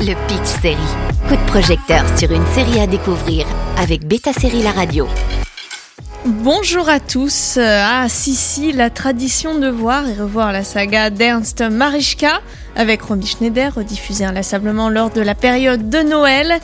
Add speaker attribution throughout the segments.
Speaker 1: le Pitch Série. Coup de projecteur sur une série à découvrir avec Beta Série La Radio.
Speaker 2: Bonjour à tous. Ah, si, si, la tradition de voir et revoir la saga d'Ernst Marischka avec Romy Schneider, rediffusée inlassablement lors de la période de Noël.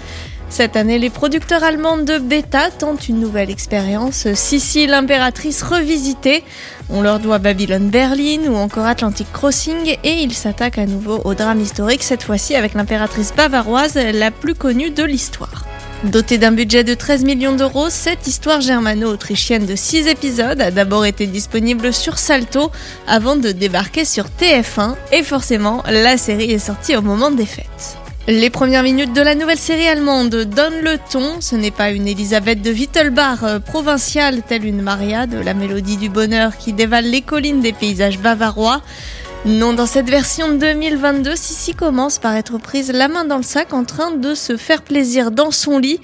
Speaker 2: Cette année, les producteurs allemands de Beta tentent une nouvelle expérience, Sissi l'impératrice revisitée. On leur doit Babylone Berlin ou encore Atlantic Crossing et ils s'attaquent à nouveau au drame historique, cette fois-ci avec l'impératrice bavaroise la plus connue de l'histoire. Dotée d'un budget de 13 millions d'euros, cette histoire germano-autrichienne de 6 épisodes a d'abord été disponible sur Salto avant de débarquer sur TF1 et forcément la série est sortie au moment des fêtes. Les premières minutes de la nouvelle série allemande donnent le ton. Ce n'est pas une Elisabeth de Wittelbach euh, provinciale telle une Maria de la mélodie du bonheur qui dévale les collines des paysages bavarois. Non, dans cette version 2022, Sissi commence par être prise la main dans le sac en train de se faire plaisir dans son lit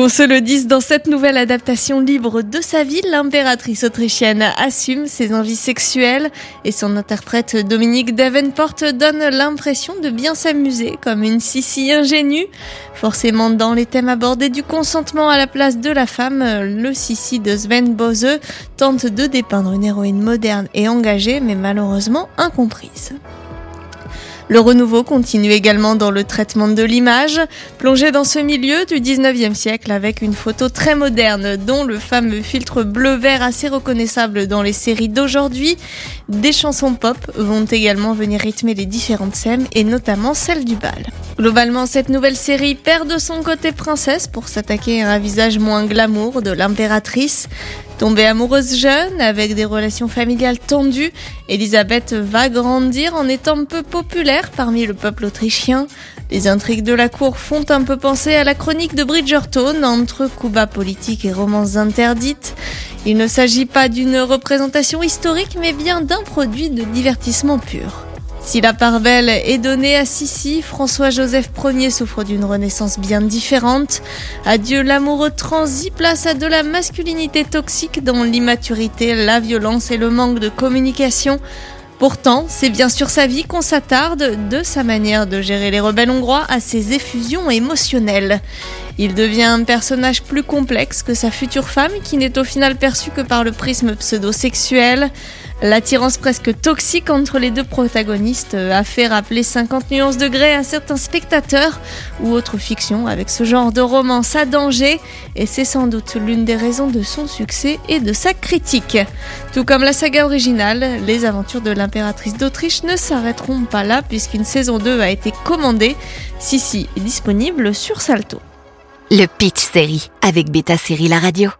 Speaker 2: qu'on se le dise, dans cette nouvelle adaptation libre de sa vie, l'impératrice autrichienne assume ses envies sexuelles et son interprète Dominique Davenport donne l'impression de bien s'amuser comme une sissi ingénue. Forcément, dans les thèmes abordés du consentement à la place de la femme, le sissi de Sven Bose tente de dépeindre une héroïne moderne et engagée, mais malheureusement incomprise. Le renouveau continue également dans le traitement de l'image, plongé dans ce milieu du 19e siècle avec une photo très moderne dont le fameux filtre bleu-vert assez reconnaissable dans les séries d'aujourd'hui. Des chansons pop vont également venir rythmer les différentes scènes et notamment celle du bal. Globalement, cette nouvelle série perd de son côté princesse pour s'attaquer à un visage moins glamour de l'impératrice. Tombée amoureuse jeune, avec des relations familiales tendues, Elisabeth va grandir en étant peu populaire parmi le peuple autrichien. Les intrigues de la cour font un peu penser à la chronique de Bridgerton entre coups politique et romances interdites. Il ne s'agit pas d'une représentation historique mais bien d'un produit de divertissement pur. Si la part belle est donnée à Sissi, François-Joseph Ier souffre d'une renaissance bien différente. Adieu l'amoureux transi, place à de la masculinité toxique dans l'immaturité, la violence et le manque de communication. Pourtant, c'est bien sûr sa vie qu'on s'attarde, de sa manière de gérer les rebelles hongrois à ses effusions émotionnelles. Il devient un personnage plus complexe que sa future femme qui n'est au final perçue que par le prisme pseudo-sexuel. L'attirance presque toxique entre les deux protagonistes a fait rappeler 50 nuances de gré à certains spectateurs ou autres fictions avec ce genre de romance à danger et c'est sans doute l'une des raisons de son succès et de sa critique. Tout comme la saga originale, les aventures de l'impératrice d'Autriche ne s'arrêteront pas là puisqu'une saison 2 a été commandée. Sissi est disponible sur Salto.
Speaker 1: Le Pitch Série avec Beta Série La Radio.